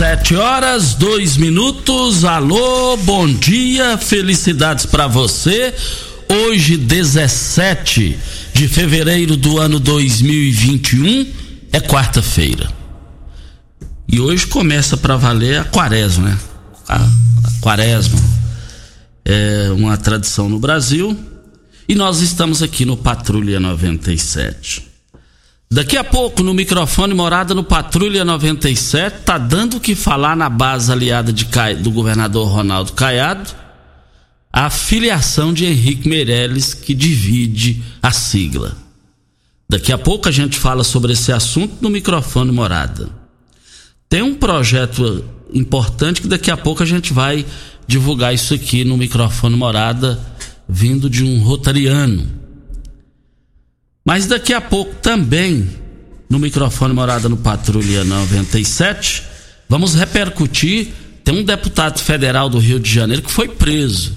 Sete horas, dois minutos. Alô, bom dia, felicidades para você. Hoje, 17 de fevereiro do ano 2021, é quarta-feira. E hoje começa para valer a quaresma, né? A, a quaresma é uma tradição no Brasil. E nós estamos aqui no Patrulha 97. Daqui a pouco, no microfone Morada no Patrulha 97, tá dando o que falar na base aliada de, do governador Ronaldo Caiado, a filiação de Henrique Meirelles, que divide a sigla. Daqui a pouco a gente fala sobre esse assunto no microfone Morada. Tem um projeto importante que daqui a pouco a gente vai divulgar isso aqui no microfone Morada, vindo de um rotariano mas daqui a pouco também, no microfone Morada no Patrulha 97, vamos repercutir. Tem um deputado federal do Rio de Janeiro que foi preso.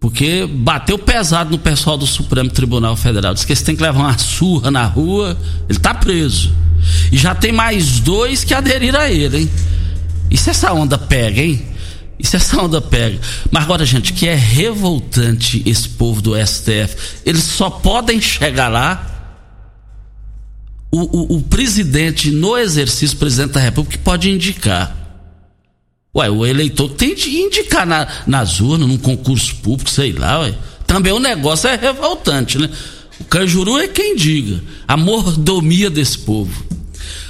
Porque bateu pesado no pessoal do Supremo Tribunal Federal. Diz que eles têm que levar uma surra na rua. Ele está preso. E já tem mais dois que aderiram a ele, hein? E se essa onda pega, hein? E se essa onda pega? Mas agora, gente, que é revoltante esse povo do STF. Eles só podem chegar lá o, o, o, presidente, no exercício, presidente da República, pode indicar. Ué, o eleitor tem de indicar na, nas urnas, num concurso público, sei lá, ué. Também o negócio é revoltante, né? O Canjuru é quem diga. A mordomia desse povo.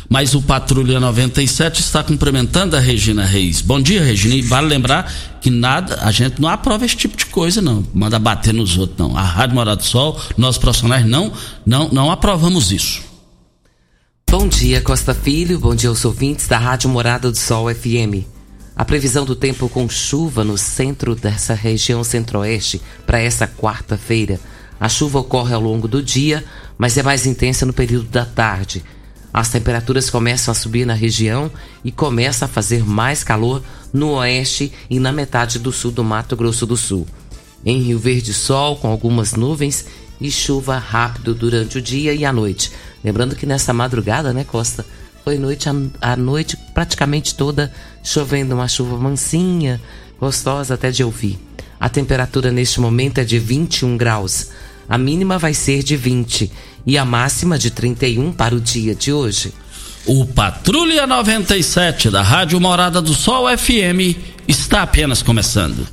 Mas o Patrulha 97 está cumprimentando a Regina Reis. Bom dia, Regina. E vale lembrar que nada, a gente não aprova esse tipo de coisa, não. Manda bater nos outros, não. A Rádio Morado do Sol, nós profissionais não, não, não aprovamos isso. Bom dia, Costa Filho. Bom dia aos ouvintes da Rádio Morada do Sol FM. A previsão do tempo com chuva no centro dessa região centro-oeste para essa quarta-feira. A chuva ocorre ao longo do dia, mas é mais intensa no período da tarde. As temperaturas começam a subir na região e começa a fazer mais calor no oeste e na metade do sul do Mato Grosso do Sul. Em Rio Verde, sol com algumas nuvens e chuva rápido durante o dia e a noite. Lembrando que nessa madrugada, né, Costa? Foi noite a, a noite praticamente toda chovendo, uma chuva mansinha, gostosa até de ouvir. A temperatura neste momento é de 21 graus. A mínima vai ser de 20 e a máxima de 31 para o dia de hoje. O Patrulha 97 da Rádio Morada do Sol FM está apenas começando.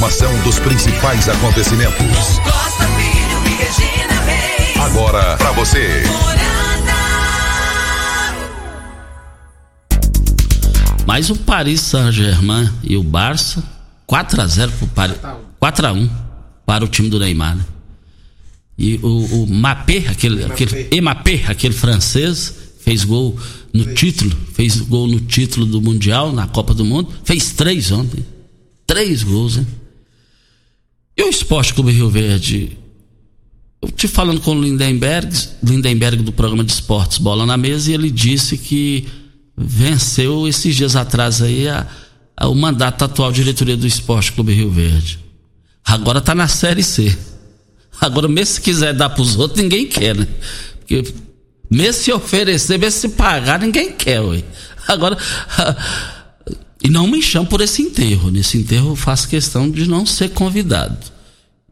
Informação dos principais acontecimentos. Costa Filho e Regina Reis. Agora para você. Mas o Paris Saint-Germain e o Barça, 4 a 0 pro Paris, 4 a 1 para o time do Neymar, né? E o, o Mapé, aquele, aquele Mapé, aquele francês, fez gol no título, fez gol no título do Mundial, na Copa do Mundo, fez três ontem. Três gols, hein? E o Esporte Clube Rio Verde eu te falando com o Lindenberg, Lindenberg do programa de esportes Bola na Mesa, e ele disse que venceu esses dias atrás aí a, a, o mandato atual diretoria do Esporte Clube Rio Verde. Agora tá na Série C. Agora, mesmo se quiser dar pros outros, ninguém quer, né? Porque mesmo se oferecer, mesmo se pagar, ninguém quer, ué. Agora. E não me chamo por esse enterro. Nesse enterro eu faço questão de não ser convidado.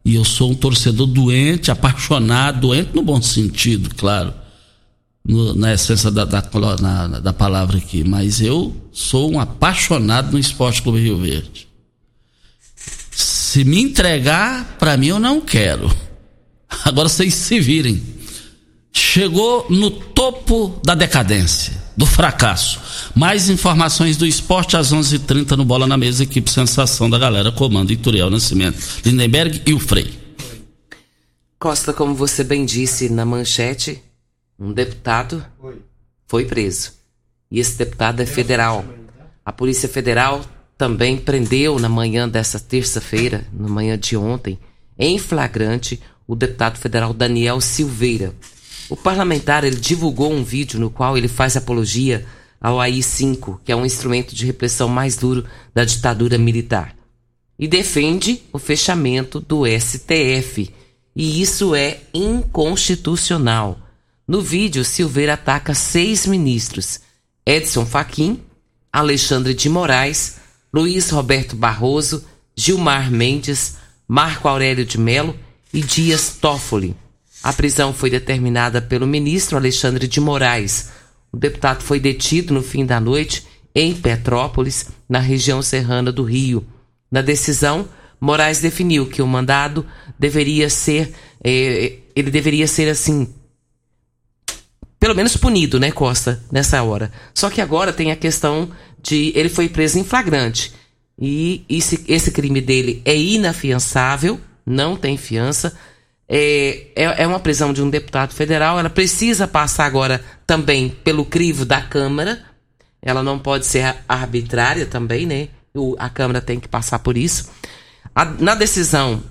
E eu sou um torcedor doente, apaixonado, doente no bom sentido, claro. No, na essência da, da, na, da palavra aqui. Mas eu sou um apaixonado no Esporte Clube Rio Verde. Se me entregar, para mim eu não quero. Agora vocês se virem. Chegou no topo da decadência, do fracasso. Mais informações do esporte às 11:30 h 30 no Bola na Mesa, equipe Sensação da Galera, comando Ituriel Nascimento, Lindenberg e o Frei. Costa, como você bem disse na manchete, um deputado foi preso. E esse deputado é federal. A Polícia Federal também prendeu na manhã dessa terça-feira, na manhã de ontem, em flagrante, o deputado federal Daniel Silveira. O parlamentar ele divulgou um vídeo no qual ele faz apologia ao AI-5, que é um instrumento de repressão mais duro da ditadura militar, e defende o fechamento do STF. E isso é inconstitucional. No vídeo, Silveira ataca seis ministros: Edson Fachin, Alexandre de Moraes, Luiz Roberto Barroso, Gilmar Mendes, Marco Aurélio de Melo e Dias Toffoli. A prisão foi determinada pelo ministro Alexandre de Moraes. O deputado foi detido no fim da noite em Petrópolis, na região serrana do Rio. Na decisão, Moraes definiu que o mandado deveria ser, eh, ele deveria ser assim, pelo menos punido, né, Costa, nessa hora. Só que agora tem a questão de ele foi preso em flagrante e esse, esse crime dele é inafiançável não tem fiança. É, é, é, uma prisão de um deputado federal. Ela precisa passar agora também pelo crivo da Câmara. Ela não pode ser arbitrária também, né? O, a Câmara tem que passar por isso. A, na decisão,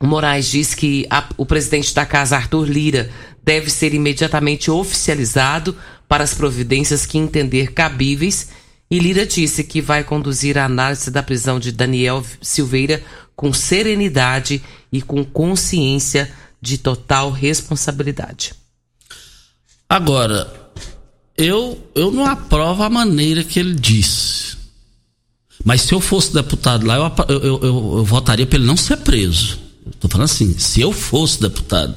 o Moraes diz que a, o presidente da casa, Arthur Lira, deve ser imediatamente oficializado para as providências que entender cabíveis. E Lira disse que vai conduzir a análise da prisão de Daniel Silveira com serenidade e com consciência de total responsabilidade. Agora, eu, eu não aprovo a maneira que ele disse. Mas se eu fosse deputado lá, eu, eu, eu, eu votaria para ele não ser preso. Estou falando assim, se eu fosse deputado.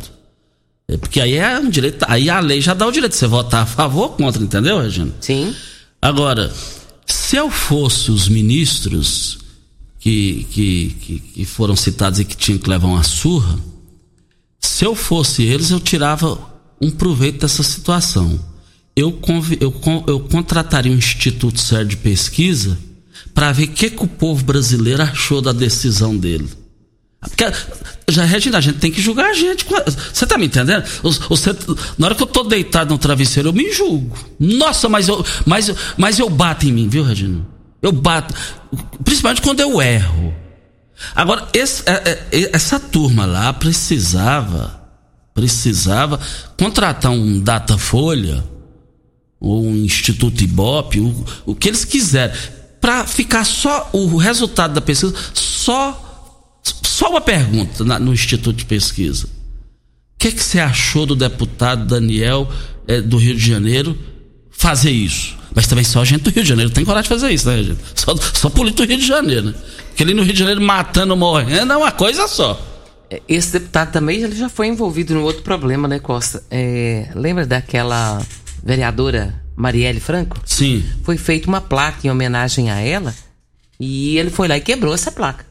É porque aí é um direito. Aí a lei já dá o direito de você votar a favor ou contra, entendeu, Regina? Sim. Agora, se eu fosse os ministros que, que, que, que foram citados e que tinham que levar uma surra, se eu fosse eles, eu tirava um proveito dessa situação. Eu, eu, eu contrataria um Instituto Sério de Pesquisa para ver o que, que o povo brasileiro achou da decisão dele. Porque, já, Regina, a gente tem que julgar a gente. Você tá me entendendo? Na hora que eu tô deitado no travesseiro, eu me julgo. Nossa, mas eu, mas, mas eu bato em mim, viu, Regina? Eu bato. Principalmente quando eu erro. Agora, esse, é, é, essa turma lá precisava. Precisava contratar um Datafolha ou um Instituto Ibope, o, o que eles quiserem, para ficar só o resultado da pesquisa, só só uma pergunta na, no Instituto de Pesquisa. O que, que você achou do deputado Daniel é, do Rio de Janeiro fazer isso? Mas também só a gente do Rio de Janeiro tem coragem de fazer isso, né, gente? Só, só político do Rio de Janeiro, né? Porque ali no Rio de Janeiro matando, morrendo é uma coisa só. É, esse deputado também ele já foi envolvido num outro problema, né, Costa? É, lembra daquela vereadora Marielle Franco? Sim. Foi feita uma placa em homenagem a ela e ele foi lá e quebrou essa placa.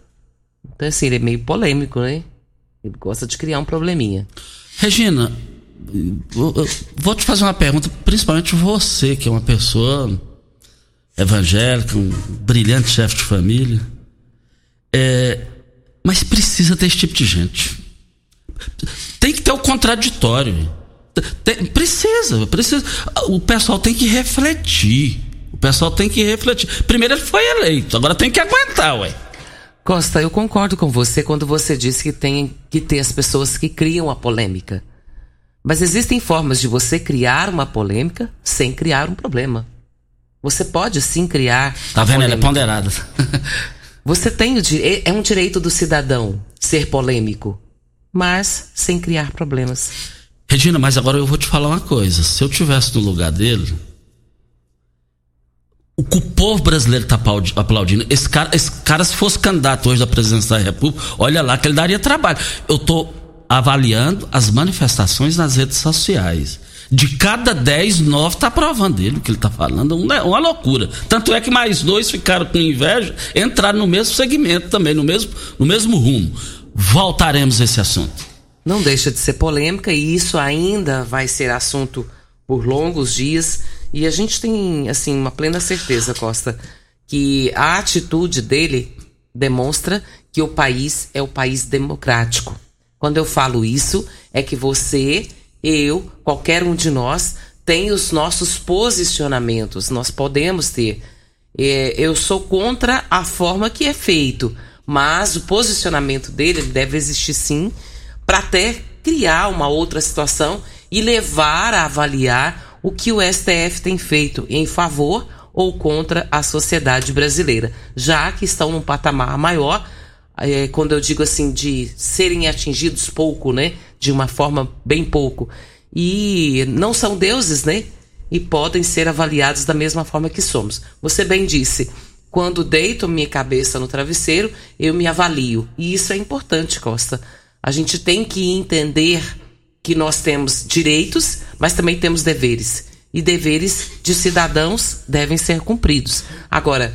Então, assim, ele é meio polêmico, né? Ele gosta de criar um probleminha. Regina, vou te fazer uma pergunta, principalmente você, que é uma pessoa evangélica, um brilhante chefe de família. É, mas precisa ter esse tipo de gente. Tem que ter o contraditório. Tem, precisa, precisa. O pessoal tem que refletir. O pessoal tem que refletir. Primeiro ele foi eleito, agora tem que aguentar, ué. Costa, eu concordo com você quando você disse que tem que ter as pessoas que criam a polêmica. Mas existem formas de você criar uma polêmica sem criar um problema. Você pode sim criar. Tá vendo? Ela é polêmica. ponderada. Você tem o dire... é um direito do cidadão ser polêmico, mas sem criar problemas. Regina, mas agora eu vou te falar uma coisa. Se eu tivesse no lugar dele, o que o povo brasileiro tá aplaudi- aplaudindo, esse cara, esse cara se fosse candidato hoje da presidência da República, olha lá que ele daria trabalho. Eu tô avaliando as manifestações nas redes sociais. De cada 10, 9 tá aprovando ele o que ele tá falando. Uma, uma loucura. Tanto é que mais dois ficaram com inveja, entraram no mesmo segmento também, no mesmo, no mesmo rumo. Voltaremos a esse assunto. Não deixa de ser polêmica e isso ainda vai ser assunto por longos dias. E a gente tem, assim, uma plena certeza, Costa, que a atitude dele demonstra que o país é o país democrático. Quando eu falo isso, é que você, eu, qualquer um de nós, tem os nossos posicionamentos. Nós podemos ter. É, eu sou contra a forma que é feito, mas o posicionamento dele ele deve existir sim para até criar uma outra situação e levar a avaliar o que o STF tem feito em favor ou contra a sociedade brasileira, já que estão num patamar maior, é, quando eu digo assim, de serem atingidos pouco, né? De uma forma bem pouco. E não são deuses, né? E podem ser avaliados da mesma forma que somos. Você bem disse, quando deito minha cabeça no travesseiro, eu me avalio. E isso é importante, Costa. A gente tem que entender que nós temos direitos, mas também temos deveres. E deveres de cidadãos devem ser cumpridos. Agora,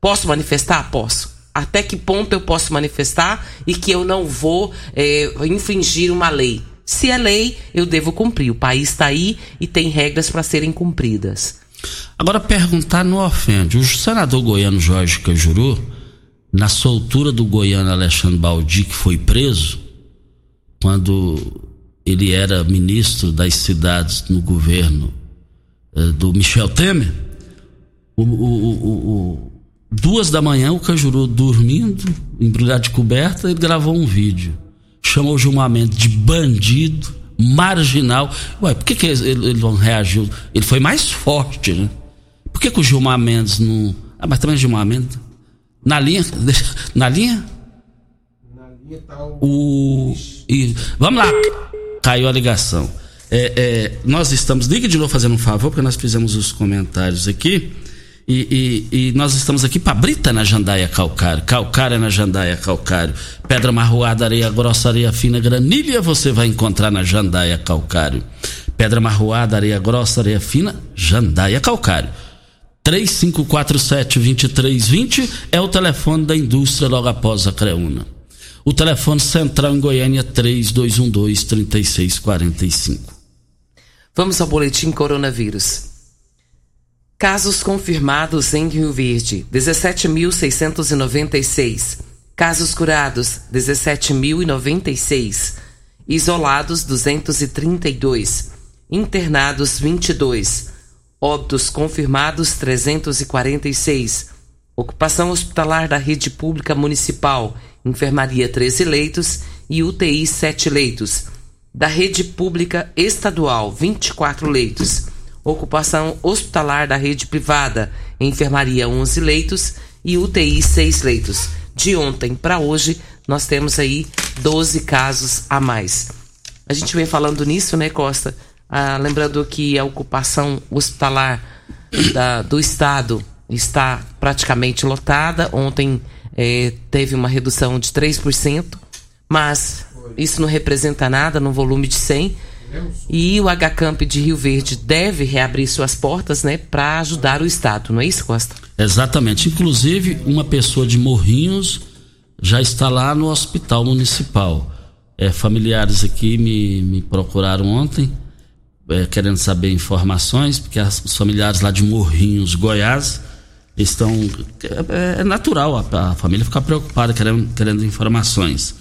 posso manifestar? Posso. Até que ponto eu posso manifestar e que eu não vou é, infringir uma lei? Se é lei, eu devo cumprir. O país está aí e tem regras para serem cumpridas. Agora, perguntar não ofende. O senador goiano Jorge Cajuru, na soltura do goiano Alexandre Baldi, que foi preso, quando ele era ministro das cidades no governo eh, do Michel Temer, o- o- o- duas da manhã, o Cajuru dormindo, embrulhado de coberta, ele gravou um vídeo. Chamou o Gilmar Mendes de bandido, marginal. Ué, por que, que ele, ele não reagiu? Ele foi mais forte, né? Por que, que o Gilmar Mendes não. Ah, mas também o Gilmar Mendes. Na linha? Na linha? O. e- vamos lá. Caiu a ligação. É, é, nós estamos. Liga de novo fazendo um favor, porque nós fizemos os comentários aqui. E, e- e nós estamos aqui para Brita na Jandaia Calcário. Calcário na Jandaia Calcário. Pedra marroada, areia grossa, areia fina, granilha você vai encontrar na Jandaia Calcário. Pedra marroada, areia grossa, areia fina, Jandaia Calcário. 3547-2320 é o telefone da indústria logo após a Creuna. O telefone central em Goiânia é 3212-3645. Vamos ao boletim coronavírus. Casos confirmados em Rio Verde, 17.696. Casos curados, 17.096. Isolados, 232. Internados, 22. Óbitos confirmados, 346. Ocupação hospitalar da rede pública municipal, enfermaria 13 leitos e UTI 7 leitos. Da rede pública estadual, 24 leitos. Ocupação hospitalar da rede privada, enfermaria 11 leitos e UTI 6 leitos. De ontem para hoje, nós temos aí 12 casos a mais. A gente vem falando nisso, né, Costa? Ah, lembrando que a ocupação hospitalar da- do estado está praticamente lotada. Ontem eh, teve uma redução de 3%, mas isso não representa nada no volume de 100. E o HCamp de Rio Verde deve reabrir suas portas, né, para ajudar o estado, não é isso, Costa? Exatamente. Inclusive, uma pessoa de Morrinhos já está lá no hospital municipal. É, familiares aqui me, me procuraram ontem, é, querendo saber informações, porque as- os familiares lá de Morrinhos, Goiás, estão. É, é natural a, a família ficar preocupada, querendo, querendo informações.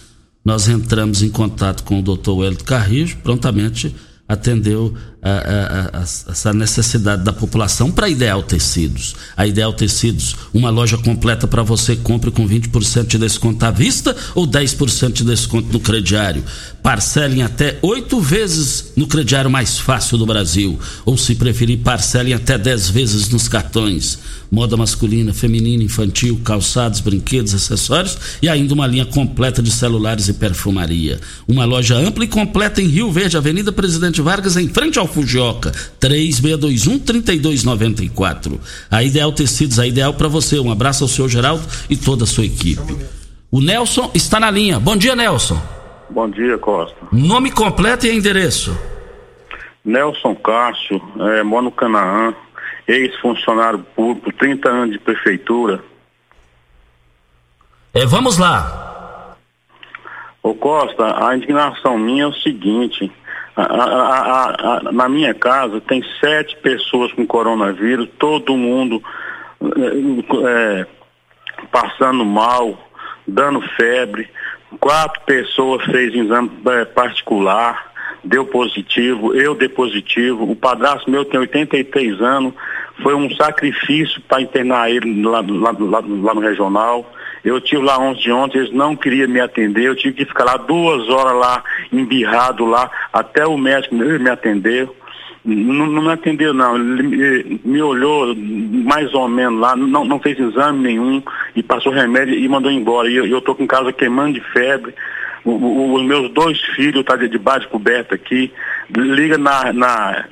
Nós entramos em contato com o Dr. Wellington Carrijo, prontamente atendeu a, a, a, essa necessidade da população para Ideal Tecidos. A Ideal Tecidos, uma loja completa para você, compre com 20% de desconto à vista ou 10% de desconto no crediário. Parcelem até oito vezes no crediário mais fácil do Brasil. Ou, se preferir, parcelem até 10 vezes nos cartões. Moda masculina, feminina, infantil, calçados, brinquedos, acessórios e ainda uma linha completa de celulares e perfumaria. Uma loja ampla e completa em Rio Verde, Avenida Presidente Vargas, em frente ao Fujioka. 3621-3294. A Ideal Tecidos, a ideal para você. Um abraço ao senhor Geraldo e toda a sua equipe. O Nelson está na linha. Bom dia, Nelson. Bom dia, Costa. Nome completo e endereço. Nelson Cássio, é, moro no Canaã, ex-funcionário público, 30 anos de prefeitura. É, vamos lá. Ô Costa, a indignação minha é o seguinte, a, a, a, na minha casa tem sete pessoas com coronavírus, todo mundo é, passando mal, dando febre, quatro pessoas fez exame é, particular, deu positivo, eu dei positivo, o padrasto meu tem 83 anos, foi um sacrifício para internar ele lá, lá, lá, lá, no regional. Eu tive lá ontem de ontem, eles não queriam me atender, eu tive que ficar lá duas horas lá, embirrado lá, até o médico me atendeu. Não, não me atendeu não, ele me, olhou mais ou menos lá, não, não fez exame nenhum e passou remédio e mandou embora. E eu, tô com casa queimando de febre, os meus dois filhos estão tá de debaixo coberta aqui, liga na, na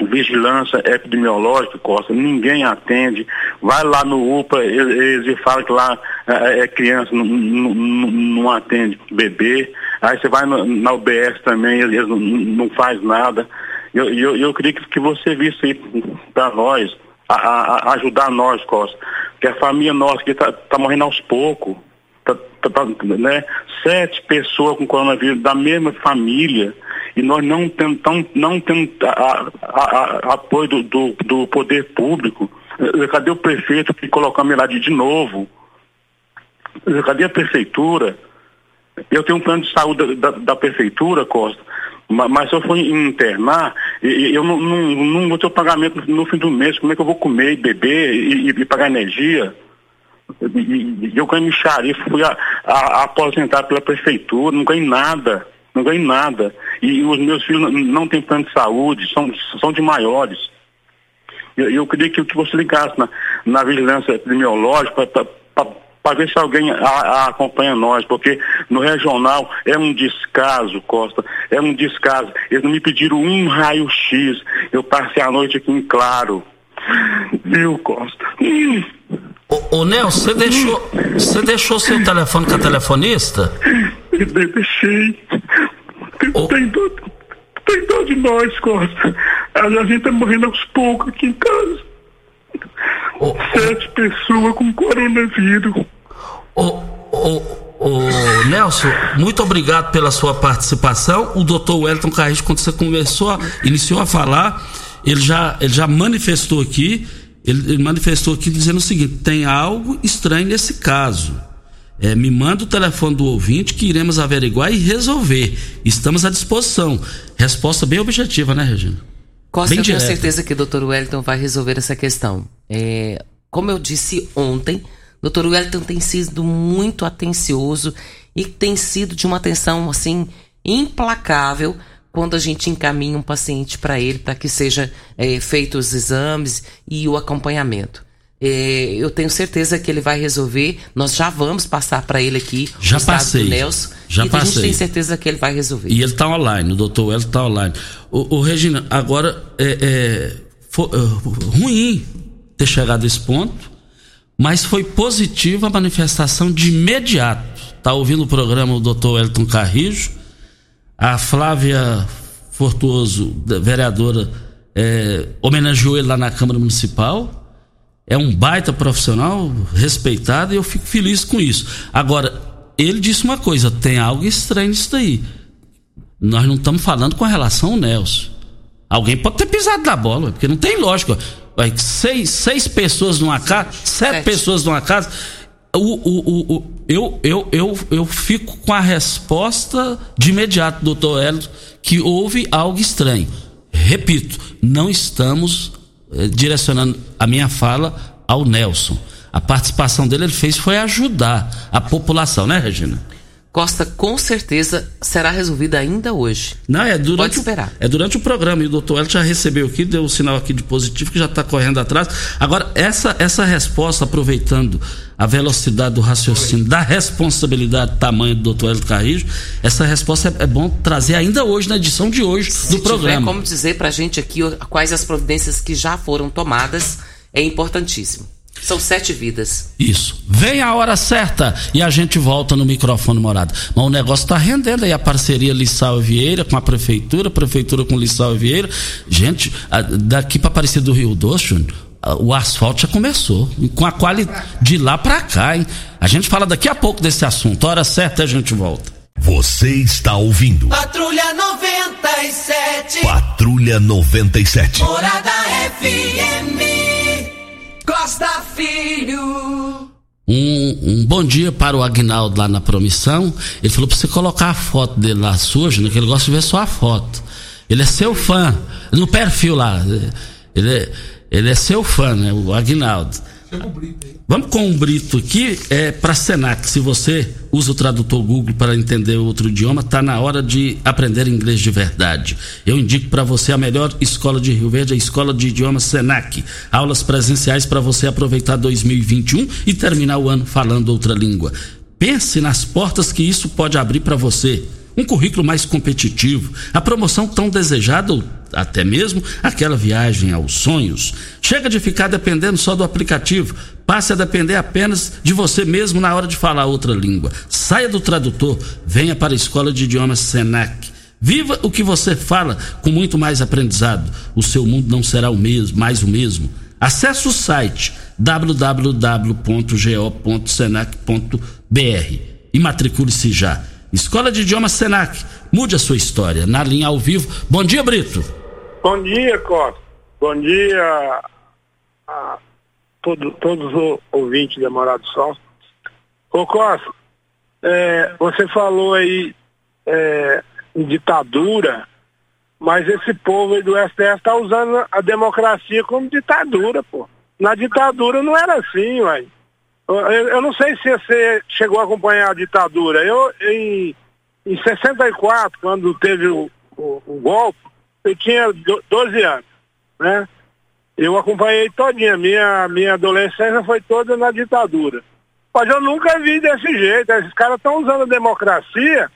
vigilância epidemiológica, Costa, ninguém atende, vai lá no UPA, eles, falam que lá é, é criança, não, não, não, atende bebê, aí você vai na UBS também, eles não, não faz nada. Eu, eu, eu queria que, que você visse aí para nós, a, a, ajudar nós, Costa, que a família nossa que está tá morrendo aos poucos, tá, tá, tá, né? Sete pessoas com coronavírus da mesma família, e nós não temos, não temos a, a, a, apoio do, do, do, poder público. Eh, cadê o prefeito que colocou a lá de novo? Eh, cadê a prefeitura? Eu tenho um plano de saúde da, da, da prefeitura, Costa, mas, mas, se eu for internar, eu não, não, não vou ter o pagamento no fim do mês. Como é que eu vou comer e beber e, e pagar energia? Eu ganho micharia, fui a, a, a aposentar pela prefeitura, não ganho nada não ganho nada. E os meus filhos não têm plano de saúde, são, são de maiores. Eu, eu queria que, que você ligasse na, na vigilância epidemiológica para ver se alguém a, a acompanha nós, porque no regional é um descaso, Costa, é um descaso. Eles não me pediram um raio-x, eu passei a noite aqui em claro. Viu, Costa? Ô, ô Nelson, você deixou, você deixou seu telefone com a telefonista? Deixei. Tem, tem, dó, tem dó de nós, Costa. A gente tá morrendo aos poucos aqui em casa. Oh, Sete pessoas com coronavírus. Ô, ô, ô, Nelson, muito obrigado pela sua participação. O doutor Wellington Carris, quando você começou, iniciou a falar, ele já, ele já manifestou aqui, ele, ele manifestou aqui dizendo o seguinte: tem algo estranho nesse caso. É, me manda o telefone do ouvinte que iremos averiguar e resolver. Estamos à disposição. Resposta bem objetiva, né, Regina? Costa, bem eu tenho certeza que o doutor Wellington vai resolver essa questão. É, como eu disse ontem, o doutor Wellington tem sido muito atencioso e tem sido de uma atenção assim implacável quando a gente encaminha um paciente para ele para que seja é, feito os exames e o acompanhamento. É, eu tenho certeza que ele vai resolver. Nós já vamos passar para ele aqui já o passei, do Nelson. Já e passei. a gente tem certeza que ele vai resolver. E ele está online, o doutor Hélio está online. O, o, Regina, agora é, é, foi, é, ruim ter chegado a esse ponto, mas foi positiva a manifestação de imediato. Está ouvindo o programa o doutor Elton Carrijo, a Flávia Fortuoso, vereadora, é, homenageou ele lá na Câmara Municipal é um baita profissional, respeitado, e eu fico feliz com isso. Agora, ele disse uma coisa: tem algo estranho nisso daí. Nós não estamos falando com relação ao Nelson. Alguém pode ter pisado na bola, porque não tem lógica. Seis, seis pessoas numa casa, sete, sete pessoas numa casa. O, o, o, eu, eu, eu, eu fico com a resposta de imediato, doutor Hélio, que houve algo estranho. Repito, não estamos direcionando a minha fala ao Nelson. A participação dele ele fez foi ajudar a população, né, Regina? Costa, com certeza será resolvida ainda hoje. Não, é durante, Pode esperar. O, é durante o programa. E o doutor Hélio já recebeu aqui, deu o um sinal aqui de positivo, que já está correndo atrás. Agora, essa, essa resposta, aproveitando a velocidade do raciocínio, da responsabilidade tamanho do doutor Hélio Carrijo, essa resposta é, é, bom trazer ainda hoje, na edição de hoje Se do programa. Tiver como dizer para a gente aqui quais as providências que já foram tomadas, é importantíssimo. São sete vidas. Isso. Vem a hora certa e a gente volta no microfone morado. Mas o negócio está rendendo aí a parceria Lissau Vieira com a prefeitura, prefeitura com Lissau Vieira. Gente, daqui para Aparecida do Rio Doce, o asfalto já começou. Com a qualidade de lá para cá, hein? A gente fala daqui a pouco desse assunto. Hora certa a gente volta. Você está ouvindo. Patrulha 97. Patrulha 97. Morada FM. Filho. Um, um, bom dia para o Agnaldo lá na promissão. Ele falou para você colocar a foto dele lá sua, Júnior, que ele gosta de ver só a foto. Ele é seu fã. No perfil lá. Ele é, ele é seu fã, né? O Agnaldo. Vamos com um brito aqui é para Senac. Se você usa o tradutor Google para entender outro idioma, tá na hora de aprender inglês de verdade. Eu indico para você a melhor escola de Rio Verde, a Escola de Idiomas Senac. Aulas presenciais para você aproveitar 2021 e terminar o ano falando outra língua. Pense nas portas que isso pode abrir para você um currículo mais competitivo, a promoção tão desejada ou até mesmo aquela viagem aos sonhos. Chega de ficar dependendo só do aplicativo, passe a depender apenas de você mesmo na hora de falar outra língua. Saia do tradutor, venha para a Escola de Idiomas Senac. Viva o que você fala com muito mais aprendizado. O seu mundo não será o mesmo, mais o mesmo. Acesse o site www.go.senac.br e matricule-se já. Escola de Idiomas Senac. Mude a sua história. Na linha ao vivo. Bom dia, Brito. Bom dia, Costa. Bom dia a todo, todos os ouvintes da Morada do Sol. Ô Costa, é, você falou aí é, em ditadura, mas esse povo aí do STF está usando a democracia como ditadura, pô. Na ditadura não era assim, uai. Eu, não sei se você chegou a acompanhar a ditadura. Eu, em, em 64, quando teve o, o, o golpe, eu tinha 12 anos, né? Eu acompanhei todinha, minha, minha adolescência foi toda na ditadura. Mas eu nunca vi desse jeito, esses caras estão usando a democracia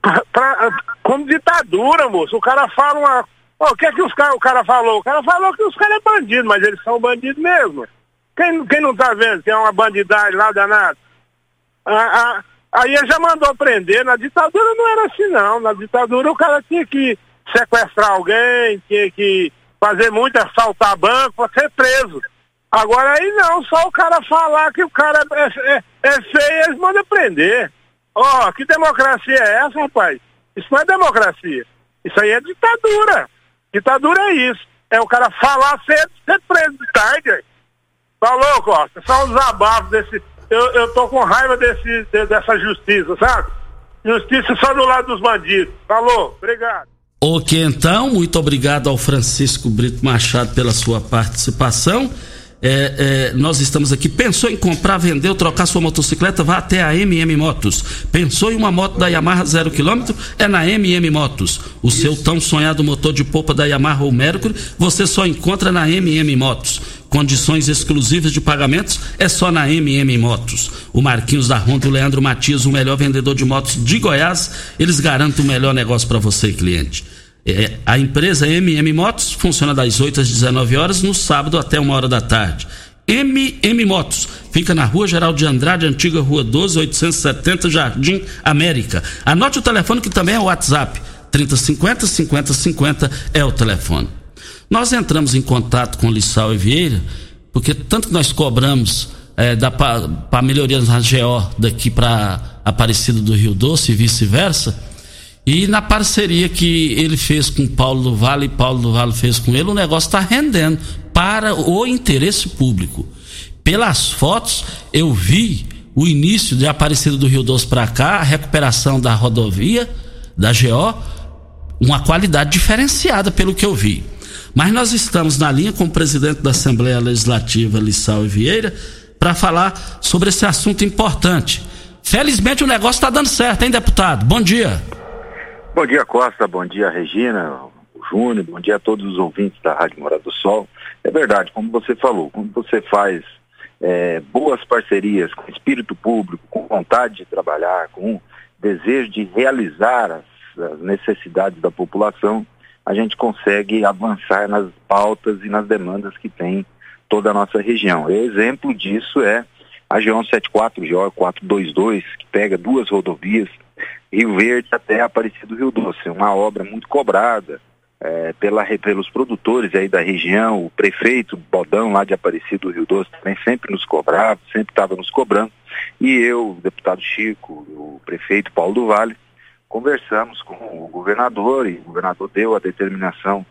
pra, pra, como ditadura, moço. O cara fala uma. Oh, o que é que os o cara falou? O cara falou que os caras é bandido, mas eles são bandidos mesmo. Quem, quem não tá vendo que é uma bandidagem lá danada? Ah, ah, aí já mandou prender. Na ditadura não era assim não. Na ditadura o cara tinha que sequestrar alguém, tinha que fazer muito, assaltar banco para ser preso. Agora aí não, só o cara falar que o cara é, é, é feio, eles mandam prender. Ó, oh, que democracia é essa, rapaz? Isso não é democracia. Isso aí é ditadura. Ditadura é isso. É o cara falar ser, ser preso de tarde. Falou, Costa? Só um desabafo desse. Eu, eu tô com raiva desse, dessa justiça, sabe? Justiça só do lado dos bandidos. Falou, obrigado. Ok, então, muito obrigado ao Francisco Brito Machado pela sua participação. É, é, nós estamos aqui. Pensou em comprar, vender ou trocar sua motocicleta? Vá até a MM Motos. Pensou em uma moto da Yamaha zero quilômetro? É na MM Motos. O Isso. seu tão sonhado motor de polpa da Yamaha ou Mercury você só encontra na MM Motos. Condições exclusivas de pagamentos é só na MM Motos. O Marquinhos da Honda, o Leandro Matias, o melhor vendedor de motos de Goiás, eles garantem o melhor negócio para você, cliente. É, a empresa MM Motos funciona das 8 às 19 horas, no sábado até uma hora da tarde. MM Motos fica na Rua Geral de Andrade, antiga Rua 12, 870, Jardim América. Anote o telefone que também é o WhatsApp. 3050 5050 é o telefone. Nós entramos em contato com Lissau e Vieira, porque tanto que nós cobramos é, para melhoria na GO daqui para Aparecida do Rio Doce e vice-versa e na parceria que ele fez com Paulo do Vale e Paulo do Vale fez com ele, o negócio está rendendo para o interesse público. Pelas fotos, eu vi o início de Aparecida do Rio Doce para cá, a recuperação da rodovia, da GO, uma qualidade diferenciada pelo que eu vi. Mas nós estamos na linha com o presidente da Assembleia Legislativa, Lissau Vieira, para falar sobre esse assunto importante. Felizmente o negócio está dando certo, hein, deputado? Bom dia. Bom dia, Costa. Bom dia, Regina, Júnior. Bom dia a todos os ouvintes da Rádio Morada do Sol. É verdade, como você falou, quando você faz é, boas parcerias com espírito público, com vontade de trabalhar, com desejo de realizar as, as necessidades da população, a gente consegue avançar nas pautas e nas demandas que tem toda a nossa região. Exemplo disso é a G174, GO422, que pega duas rodovias, Rio Verde até Aparecido Rio Doce, uma obra muito cobrada é, pela, pelos produtores aí da região, o prefeito Bodão lá de Aparecido Rio Doce também sempre nos cobrava, sempre estava nos cobrando, e eu, o deputado Chico, o prefeito Paulo do Vale, conversamos com o governador e o governador deu a determinação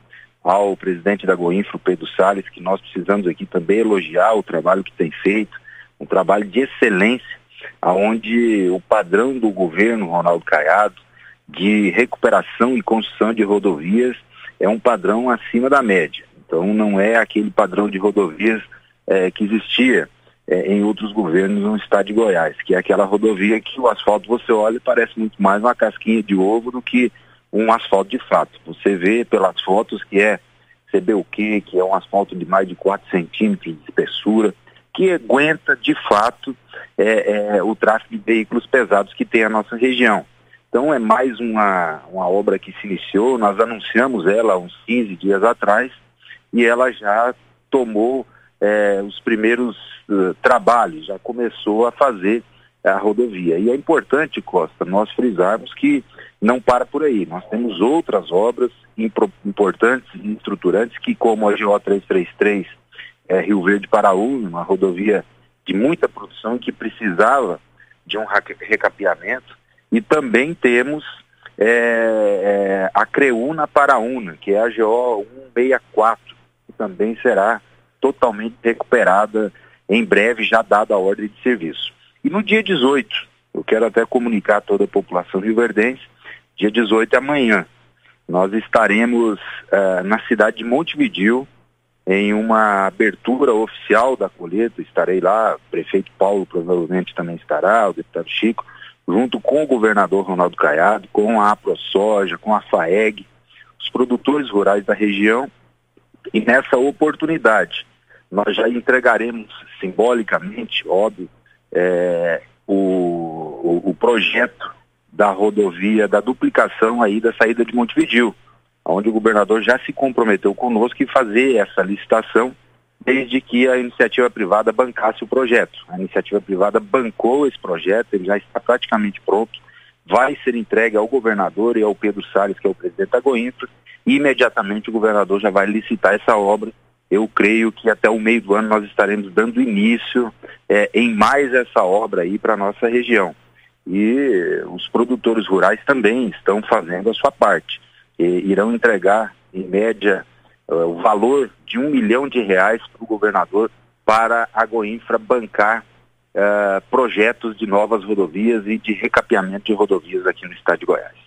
ao presidente da Goinfra, Pedro Salles, que nós precisamos aqui também elogiar o trabalho que tem feito, um trabalho de excelência, aonde o padrão do governo Ronaldo Caiado de recuperação e construção de rodovias é um padrão acima da média. Então não é aquele padrão de rodovias é, que existia é, em outros governos no estado de Goiás, que é aquela rodovia que o asfalto você olha e parece muito mais uma casquinha de ovo do que um asfalto de fato. Você vê pelas fotos que é CBUQ, que é um asfalto de mais de 4 centímetros de espessura, que aguenta de fato é, é, o tráfego de veículos pesados que tem a nossa região. Então é mais uma, uma obra que se iniciou, nós anunciamos ela uns 15 dias atrás e ela já tomou é, os primeiros uh, trabalhos, já começou a fazer a rodovia. E é importante, Costa, nós frisarmos que não para por aí. Nós temos outras obras importantes e estruturantes que, como a GO 333 é, Rio Verde Paraú, uma rodovia de muita produção que precisava de um recapeamento, e também temos é, é, a Creúna Paraúna, que é a GO 164, que também será totalmente recuperada em breve, já dada a ordem de serviço. E no dia 18, eu quero até comunicar a toda a população rioverdense, dia 18 é amanhã, nós estaremos uh, na cidade de Montevidil, em uma abertura oficial da colheita, estarei lá, o prefeito Paulo provavelmente também estará, o deputado Chico, junto com o governador Ronaldo Caiado, com a AproSoja, com a FAEG, os produtores rurais da região, e nessa oportunidade nós já entregaremos simbolicamente, óbvio, é, o, o, o, projeto da rodovia, da duplicação aí da saída de Montevidil, onde o governador já se comprometeu conosco em fazer essa licitação, desde que a iniciativa privada bancasse o projeto. A iniciativa privada bancou esse projeto, ele já está praticamente pronto, vai ser entregue ao governador e ao Pedro Salles, que é o presidente da Goinfra, e imediatamente o governador já vai licitar essa obra. Eu creio que até o meio do ano nós estaremos dando início é, em mais essa obra aí para a nossa região. E os produtores rurais também estão fazendo a sua parte irão entregar, em média, uh, o valor de um milhão de reais para o governador para a Goinfra bancar uh, projetos de novas rodovias e de recapeamento de rodovias aqui no estado de Goiás.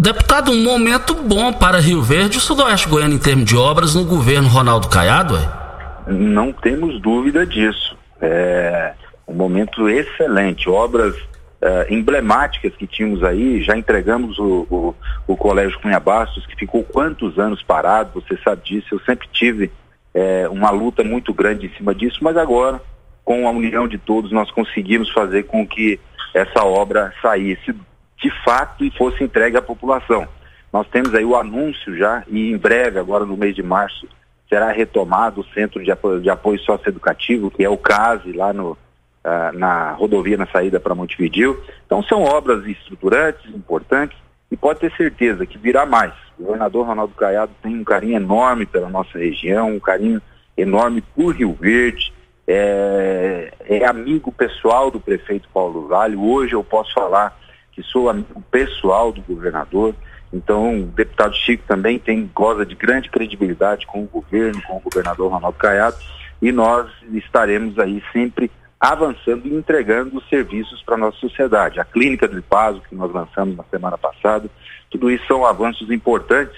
Deputado, um momento bom para Rio Verde e Sudoeste Goiano em termos de obras no governo Ronaldo Caiado, é? Não temos dúvida disso. É um momento excelente. Obras uh, emblemáticas que tínhamos aí, já entregamos o, o, o Colégio Cunha Bastos, que ficou quantos anos parado, você sabe disso, eu sempre tive é, uma luta muito grande em cima disso, mas agora, com a união de todos, nós conseguimos fazer com que essa obra saísse de fato e fosse entregue à população. Nós temos aí o anúncio já, e em breve, agora no mês de março, será retomado o Centro de Apoio, de Apoio Socioeducativo, que é o CASE, lá no, uh, na rodovia na saída para Montevideo. Então são obras estruturantes, importantes, e pode ter certeza que virá mais. O governador Ronaldo Caiado tem um carinho enorme pela nossa região, um carinho enorme por Rio Verde, é, é amigo pessoal do prefeito Paulo Vale. Hoje eu posso falar que sou amigo pessoal do governador. Então, o deputado Chico também tem goza de grande credibilidade com o governo, com o governador Ronaldo Caiado, e nós estaremos aí sempre avançando e entregando serviços para a nossa sociedade. A clínica do IPASO, que nós lançamos na semana passada, tudo isso são avanços importantes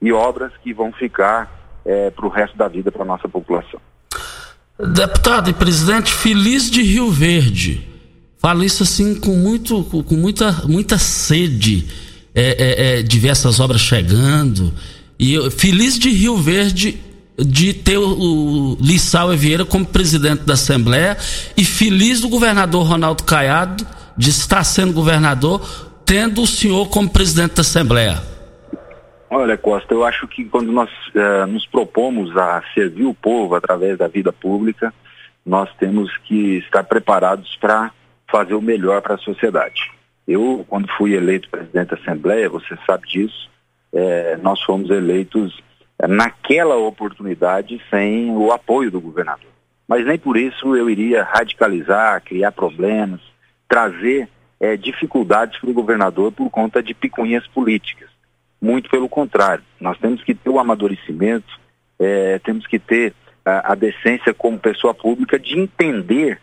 e obras que vão ficar é, para o resto da vida para a nossa população. Deputado e presidente, feliz de Rio Verde. Falo isso assim com, muito, com muita, muita sede é, é, é, de ver essas obras chegando. E eu, feliz de Rio Verde de ter o, o Lissau Vieira como presidente da Assembleia e feliz do governador Ronaldo Caiado de estar sendo governador, tendo o senhor como presidente da Assembleia. Olha, Costa, eu acho que quando nós uh, nos propomos a servir o povo através da vida pública, nós temos que estar preparados para fazer o melhor para a sociedade. Eu, quando fui eleito presidente da Assembleia, você sabe disso, é, nós fomos eleitos é, naquela oportunidade sem o apoio do governador. Mas nem por isso eu iria radicalizar, criar problemas, trazer é, dificuldades para o governador por conta de picuinhas políticas. Muito pelo contrário, nós temos que ter o amadurecimento, é, temos que ter a, a, decência como pessoa pública de entender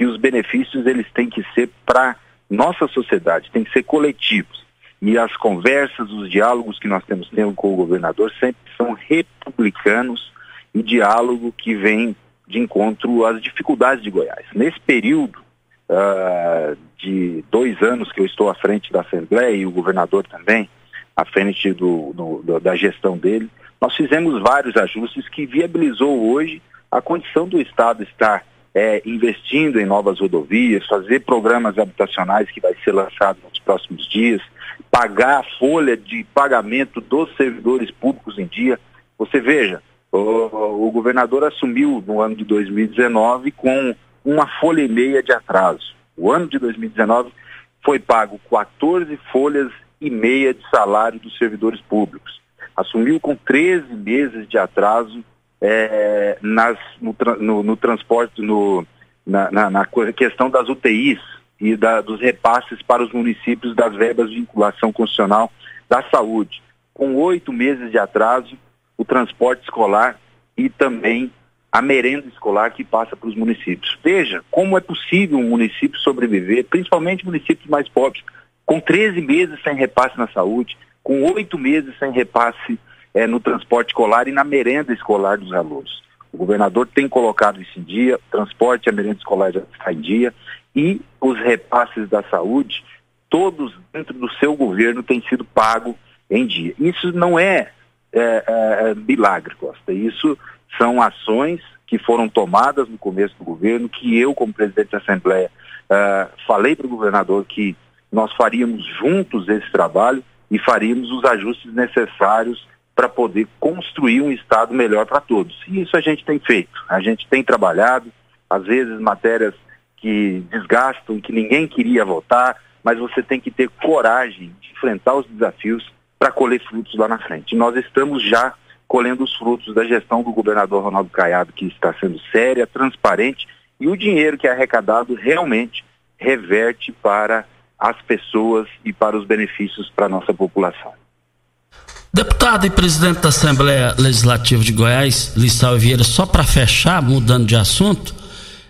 que os benefícios eles têm que ser para nossa sociedade, têm que ser coletivos. E as conversas, os diálogos que nós temos tendo com o governador sempre são republicanos e diálogo que vem de encontro às dificuldades de Goiás. Nesse período uh, de dois anos que eu estou à frente da Assembleia e o governador também, à frente do, do, da gestão dele, nós fizemos vários ajustes que viabilizou hoje a condição do Estado estar é, investindo em novas rodovias, fazer programas habitacionais que vai ser lançado nos próximos dias, pagar a folha de pagamento dos servidores públicos em dia. Você veja, o, o governador assumiu no ano de 2019 com uma folha e meia de atraso. O ano de 2019 foi pago 14 folhas e meia de salário dos servidores públicos. Assumiu com 13 meses de atraso é, nas, no, no, no, transporte, no, na, na, na, questão das UTIs e da, dos repasses para os municípios das verbas de vinculação constitucional da saúde. Com oito meses de atraso, o transporte escolar e também a merenda escolar que passa para os municípios. Veja como é possível um município sobreviver, principalmente municípios mais pobres, com 13 meses sem repasse na saúde, com oito meses sem repasse é, no transporte escolar e na merenda escolar dos alunos. O governador tem colocado isso em dia, o transporte e a merenda escolar já está em dia, e os repasses da saúde, todos dentro do seu governo têm sido pagos em dia. Isso não é, é, é, é milagre, Costa. Isso são ações que foram tomadas no começo do governo, que eu, como presidente da Assembleia, uh, falei para o governador que nós faríamos juntos esse trabalho e faríamos os ajustes necessários para poder construir um Estado melhor para todos. E isso a gente tem feito. A gente tem trabalhado, às vezes matérias que desgastam, que ninguém queria votar, mas você tem que ter coragem de enfrentar os desafios para colher frutos lá na frente. Nós estamos já colhendo os frutos da gestão do governador Ronaldo Caiado, que está sendo séria, transparente, e o dinheiro que é arrecadado realmente reverte para as pessoas e para os benefícios para a nossa população. Deputado e presidente da Assembleia Legislativa de Goiás, Lissau Vieira, só para fechar, mudando de assunto,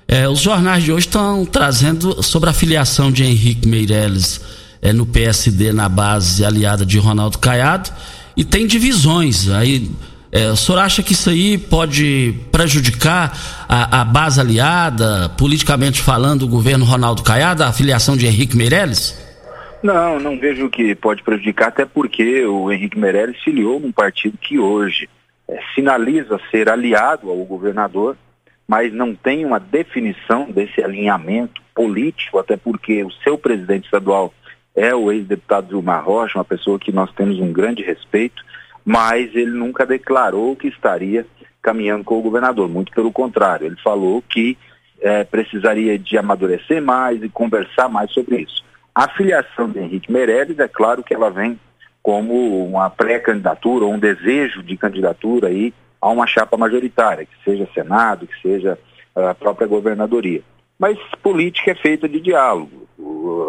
é, os jornais de hoje estão trazendo sobre a filiação de Henrique Meirelles é, no PSD na base aliada de Ronaldo Caiado e tem divisões. Aí, é, o senhor acha que isso aí pode prejudicar a, a, base aliada, politicamente falando, o governo Ronaldo Caiado, a filiação de Henrique Meirelles? Não, não vejo que pode prejudicar, até porque o Henrique Meirelles filiou num partido que hoje é, sinaliza ser aliado ao governador, mas não tem uma definição desse alinhamento político, até porque o seu presidente estadual é o ex-deputado Vilmar Rocha, uma pessoa que nós temos um grande respeito, mas ele nunca declarou que estaria caminhando com o governador, muito pelo contrário, ele falou que é, precisaria de amadurecer mais e conversar mais sobre isso. A filiação de Henrique Meirelles, é claro que ela vem como uma pré-candidatura, ou um desejo de candidatura aí a uma chapa majoritária, que seja Senado, que seja a própria governadoria. Mas política é feita de diálogo,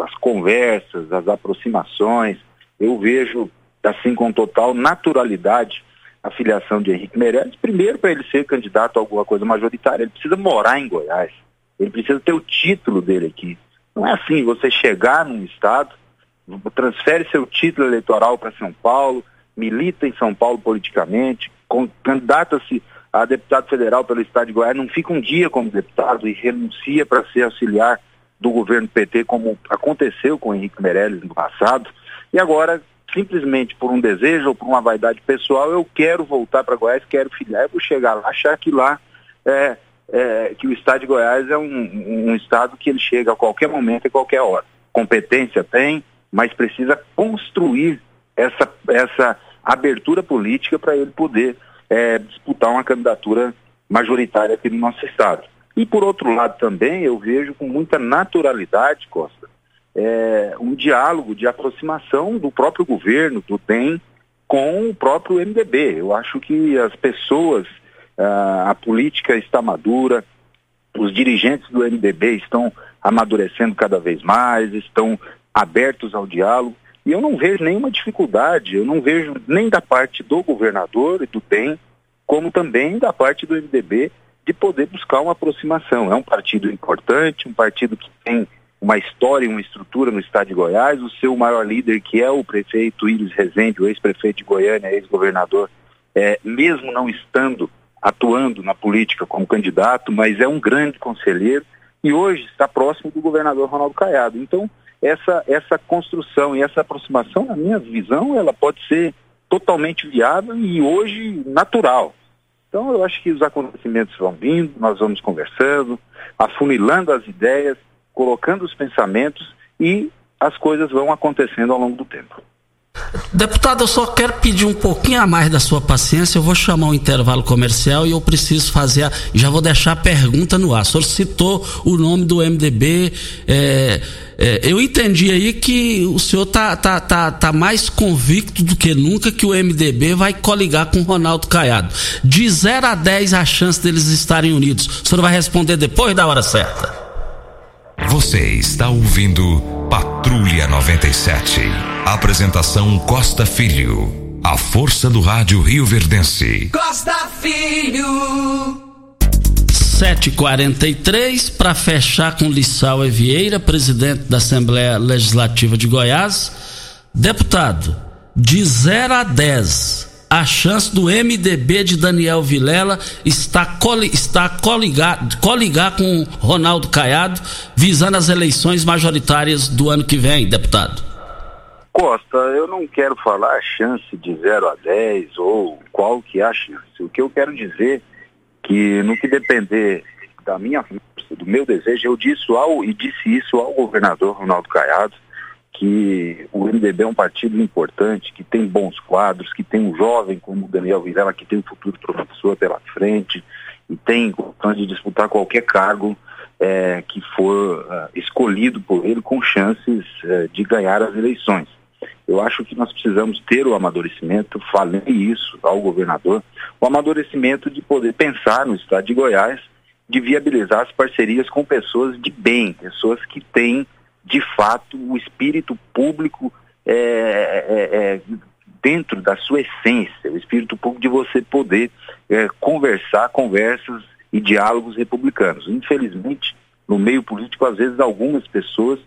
as conversas, as aproximações. Eu vejo assim com total naturalidade a filiação de Henrique Meirelles, primeiro para ele ser candidato a alguma coisa majoritária, ele precisa morar em Goiás. Ele precisa ter o título dele aqui. Não é assim, você chegar num estado, transfere seu título eleitoral para São Paulo, milita em São Paulo politicamente, candidata-se a deputado federal pelo estado de Goiás, não fica um dia como deputado e renuncia para ser auxiliar do governo PT, como aconteceu com Henrique Meirelles no passado, e agora, simplesmente por um desejo ou por uma vaidade pessoal, eu quero voltar para Goiás, quero filiar, eu vou chegar lá, achar que lá é, é, que o estado de Goiás é um, um estado que ele chega a qualquer momento e qualquer hora. Competência tem, mas precisa construir essa, essa abertura política para ele poder é, disputar uma candidatura majoritária aqui no nosso estado. E por outro lado também eu vejo com muita naturalidade, Costa, é, um diálogo de aproximação do próprio governo, do DEM, com o próprio MDB. Eu acho que as pessoas, a, a política está madura, os dirigentes do MDB estão amadurecendo cada vez mais, estão abertos ao diálogo. E eu não vejo nenhuma dificuldade, eu não vejo nem da parte do governador e do DEM, como também da parte do MDB, de poder buscar uma aproximação. É um partido importante, um partido que tem uma história e uma estrutura no estado de Goiás, o seu maior líder, que é o prefeito Iris Rezende, o ex-prefeito de Goiânia, ex-governador, é, mesmo não estando atuando na política como candidato, mas é um grande conselheiro e hoje está próximo do governador Ronaldo Caiado. Então, essa, essa construção e essa aproximação, na minha visão, ela pode ser totalmente viável e hoje natural. Então eu acho que os acontecimentos vão vindo, nós vamos conversando, afunilando as ideias, colocando os pensamentos e as coisas vão acontecendo ao longo do tempo. Deputado, eu só quero pedir um pouquinho a mais da sua paciência. Eu vou chamar um intervalo comercial e eu preciso fazer. A, já vou deixar a pergunta no ar. O senhor citou o nome do MDB. É, é, eu entendi aí que o senhor tá, tá, tá, tá mais convicto do que nunca que o MDB vai coligar com o Ronaldo Caiado. De 0 a 10 a chance deles estarem unidos. O senhor vai responder depois da hora certa. Você está ouvindo Patrulha 97. Apresentação Costa Filho. A força do rádio Rio Verdense. Costa Filho. 743 para fechar com Lissau Vieira, presidente da Assembleia Legislativa de Goiás. Deputado, de 0 a 10, a chance do MDB de Daniel Vilela coli, está coligar, coligar com Ronaldo Caiado, visando as eleições majoritárias do ano que vem, deputado? Costa, eu não quero falar a chance de 0 a 10 ou qual que é a chance. O que eu quero dizer que no que depender da minha força, do meu desejo, eu disse ao e disse isso ao governador Ronaldo Caiado, que o MDB é um partido importante, que tem bons quadros, que tem um jovem como o Daniel Vilela, que tem um futuro professor pela frente e tem condições de disputar qualquer cargo é, que for uh, escolhido por ele com chances uh, de ganhar as eleições. Eu acho que nós precisamos ter o amadurecimento, falei isso ao governador, o amadurecimento de poder pensar no estado de Goiás, de viabilizar as parcerias com pessoas de bem, pessoas que têm de fato, o espírito público é, é, é, dentro da sua essência, o espírito público de você poder é, conversar conversas e diálogos republicanos. Infelizmente, no meio político, às vezes algumas pessoas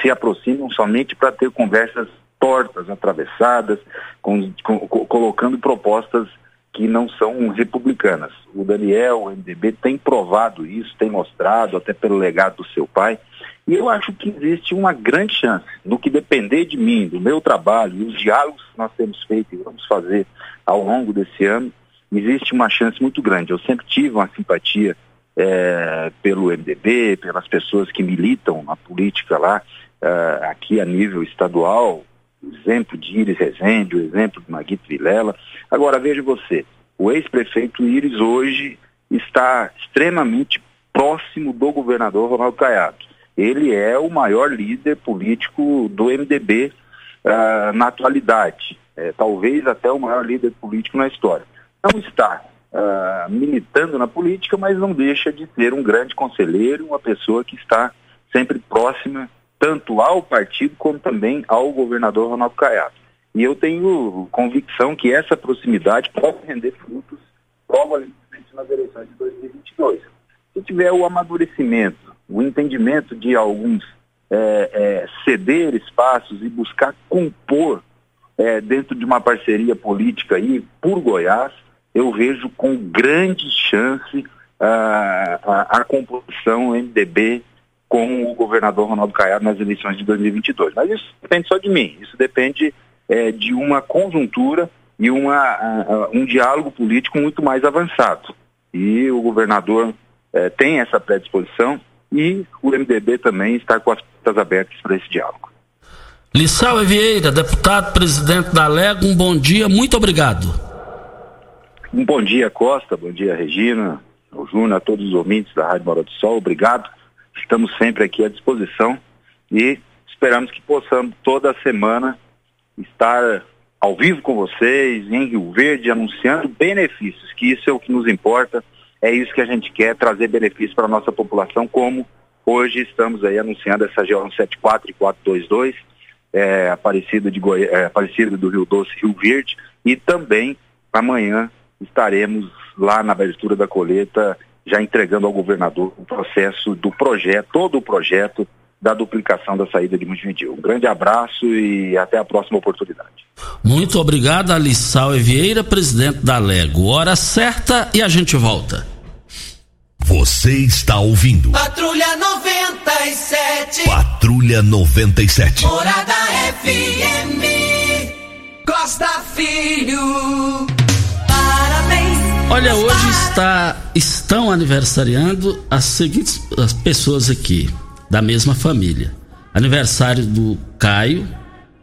se aproximam somente para ter conversas tortas, atravessadas, com, com, colocando propostas que não são republicanas. O Daniel, o MDB, tem provado isso, tem mostrado, até pelo legado do seu pai, e eu acho que existe uma grande chance, no que depender de mim, do meu trabalho e os diálogos que nós temos feito e vamos fazer ao longo desse ano, existe uma chance muito grande. Eu sempre tive uma simpatia é, pelo MDB, pelas pessoas que militam na política lá, é, aqui a nível estadual, exemplo de Iris Rezende, o exemplo de Maguito Vilela. Agora, veja você, o ex-prefeito Iris hoje está extremamente próximo do governador Ronaldo Caiado ele é o maior líder político do MDB uh, ah, na atualidade, é, talvez até o maior líder político na história. Não está uh, militando na política, mas não deixa de ser um grande conselheiro, uma pessoa que está sempre próxima tanto ao partido como também ao governador Ronaldo Caiado. E eu tenho convicção que essa proximidade pode render frutos provavelmente nas eleições de 2022. Se tiver o amadurecimento o entendimento de alguns é, é, ceder espaços e buscar compor é, dentro de uma parceria política aí por Goiás, eu vejo com grande chance a, a, a composição MDB com o governador Ronaldo Caiado nas eleições de 2022. Mas isso depende só de mim, isso depende é, de uma conjuntura e uma, um diálogo político muito mais avançado. E o governador é, tem essa predisposição e o MDB também está com as portas abertas para esse diálogo. Lissau Vieira, deputado presidente da Lega, um bom dia, muito obrigado. Um bom dia, Costa, bom dia, Regina, o Júnior, a todos os ouvintes da Rádio Mora do Sol, obrigado. Estamos sempre aqui à disposição e esperamos que possamos toda semana estar ao vivo com vocês, em Rio Verde, anunciando benefícios, que isso é o que nos importa, é isso que a gente quer, trazer benefícios para a nossa população, como hoje estamos aí anunciando essa GO 174 e 422, é, Aparecida, de Goi é, Aparecida do Rio Doce, Rio Verde, e também amanhã estaremos lá na abertura da colheita, já entregando ao governador o processo do projeto, todo o projeto da duplicação da saída de Montevideo. Um grande abraço e até a próxima oportunidade. Muito obrigado, Alissal Vieira, presidente da Lego. Hora certa e a gente volta. Você está ouvindo. Patrulha 97. Patrulha 97. Morada FM. Costa Filho. Parabéns. Olha, hoje está, estão aniversariando as seguintes as pessoas aqui, da mesma família. Aniversário do Caio,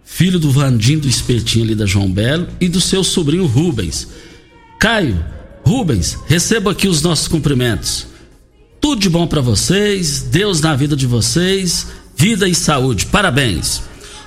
filho do Vandim do Espetinho ali da João Belo, e do seu sobrinho Rubens. Caio, Rubens, receba aqui os nossos cumprimentos. Tudo de bom para vocês, Deus na vida de vocês, vida e saúde. Parabéns.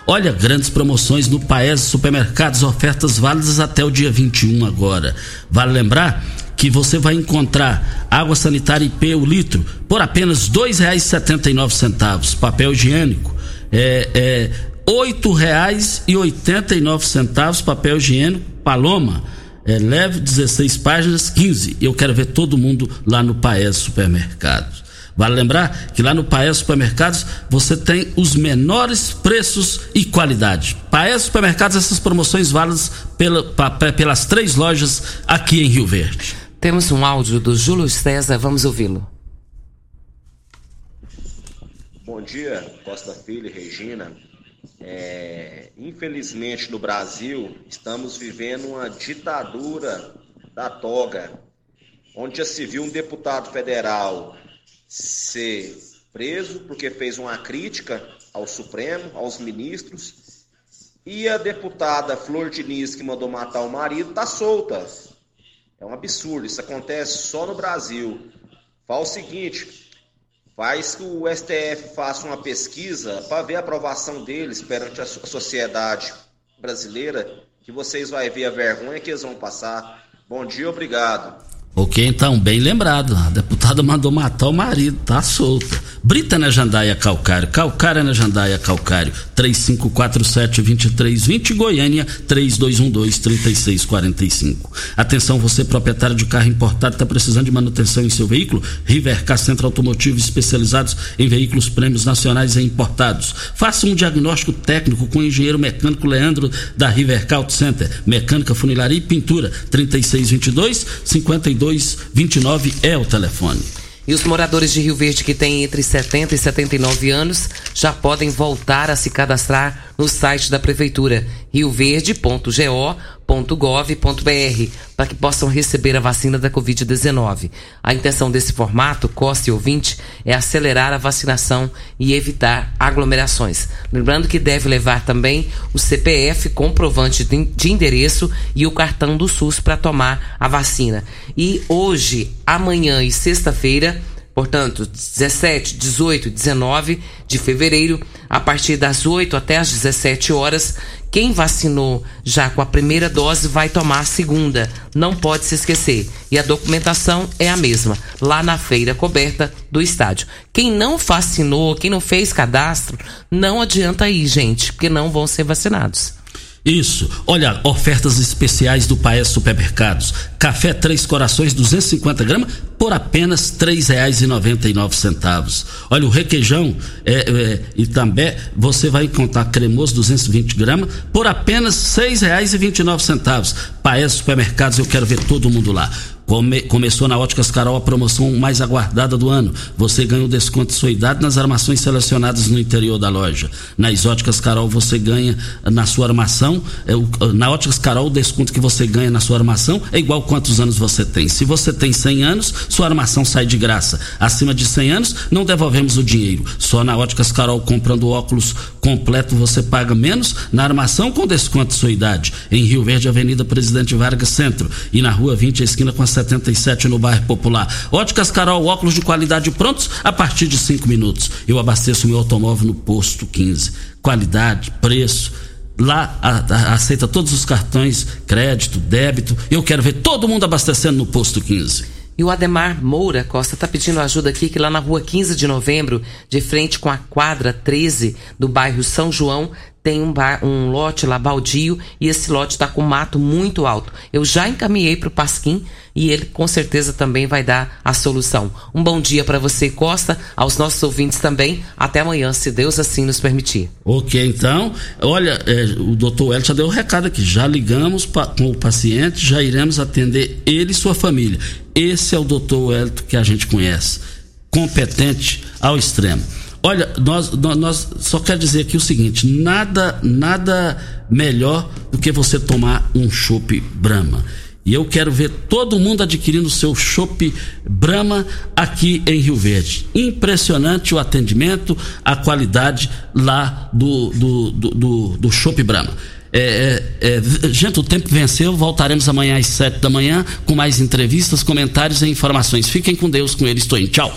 Olha, grandes promoções no Paes Supermercados, ofertas válidas até o dia 21 agora. Vale lembrar que você vai encontrar água sanitária IP o litro por apenas R$ 2,79. Papel higiênico é, é R$ 8,89 papel higiênico Paloma é, leve 16 páginas, 15. Eu quero ver todo mundo lá no Paes Supermercados. Vale lembrar que lá no Paes Supermercados você tem os menores preços e qualidade. Paes Supermercados, essas promoções válidas pela, pa, pelas três lojas aqui em Rio Verde. Temos um áudio do Júlio César, vamos ouvi-lo. Bom dia, Costa Filho e Regina. É, infelizmente no Brasil estamos vivendo uma ditadura da toga, onde já se viu um deputado federal ser preso porque fez uma crítica ao Supremo, aos ministros, e a deputada Flor Diniz, que mandou matar o marido, está solta. É um absurdo, isso acontece só no Brasil. Fala o seguinte, faz que o STF faça uma pesquisa para ver a aprovação deles perante a sociedade brasileira, que vocês vão ver a vergonha que eles vão passar. Bom dia, obrigado. Ok, então, bem lembrado. A deputada mandou matar o marido, tá solta. Brita na Jandaia Calcário, Calcária na Jandaia Calcário, 3547-2320, Goiânia, 3212-3645. Atenção, você proprietário de carro importado, está precisando de manutenção em seu veículo? Rivercar Centro Automotivo, especializados em veículos prêmios nacionais e importados. Faça um diagnóstico técnico com o engenheiro mecânico Leandro da Rivercar Auto Center. Mecânica, funilaria e pintura, 3622 52 3229 é o telefone. E os moradores de Rio Verde que têm entre 70 e 79 anos já podem voltar a se cadastrar no site da Prefeitura rioverde.go.gov.br para que possam receber a vacina da Covid-19. A intenção desse formato, Costa e ouvinte, é acelerar a vacinação e evitar aglomerações. Lembrando que deve levar também o CPF, comprovante de endereço e o cartão do SUS para tomar a vacina. E hoje, amanhã e sexta-feira, Portanto, 17, 18 19 de fevereiro, a partir das 8 até as 17 horas, quem vacinou já com a primeira dose vai tomar a segunda. Não pode se esquecer. E a documentação é a mesma, lá na feira coberta do estádio. Quem não vacinou, quem não fez cadastro, não adianta ir, gente, porque não vão ser vacinados. Isso. Olha, ofertas especiais do Paes Supermercados. Café Três Corações 250 gramas por apenas três reais e noventa e nove centavos. Olha, o requeijão é, é, e também você vai encontrar cremoso 220 gramas por apenas seis reais e vinte e nove centavos. Paes Supermercados, eu quero ver todo mundo lá. Come, começou na Óticas Carol a promoção mais aguardada do ano. Você ganha o desconto de sua idade nas armações selecionadas no interior da loja. Nas Óticas Carol você ganha na sua armação. É, o, na Óticas Carol o desconto que você ganha na sua armação é igual quantos anos você tem. Se você tem 100 anos, sua armação sai de graça. Acima de 100 anos, não devolvemos o dinheiro. Só na Óticas Carol comprando óculos completo você paga menos na armação com desconto de sua idade. Em Rio Verde, Avenida Presidente Vargas Centro e na Rua 20, a esquina com a 77 no bairro Popular. Óticas Carol, óculos de qualidade prontos a partir de 5 minutos. Eu abasteço meu automóvel no posto 15. Qualidade, preço. Lá a, a, aceita todos os cartões, crédito, débito. Eu quero ver todo mundo abastecendo no posto 15. E o Ademar Moura Costa está pedindo ajuda aqui, que lá na rua 15 de novembro, de frente com a quadra 13 do bairro São João, tem um, bar, um lote lá baldio e esse lote está com mato muito alto. Eu já encaminhei para o Pasquim e ele com certeza também vai dar a solução. Um bom dia para você, Costa, aos nossos ouvintes também. Até amanhã, se Deus assim nos permitir. Ok, então, olha, é, o doutor Hélio já deu o um recado aqui. Já ligamos pa, com o paciente, já iremos atender ele e sua família. Esse é o doutor Hélio que a gente conhece. Competente ao extremo. Olha, nós, nós, nós, só quero dizer aqui o seguinte: nada, nada melhor do que você tomar um chopp Brahma. E eu quero ver todo mundo adquirindo seu chopp Brahma aqui em Rio Verde. Impressionante o atendimento, a qualidade lá do do do, do, do Brahma. É, é, é, gente, o tempo venceu. Voltaremos amanhã às sete da manhã com mais entrevistas, comentários e informações. Fiquem com Deus, com ele estou em. Tchau.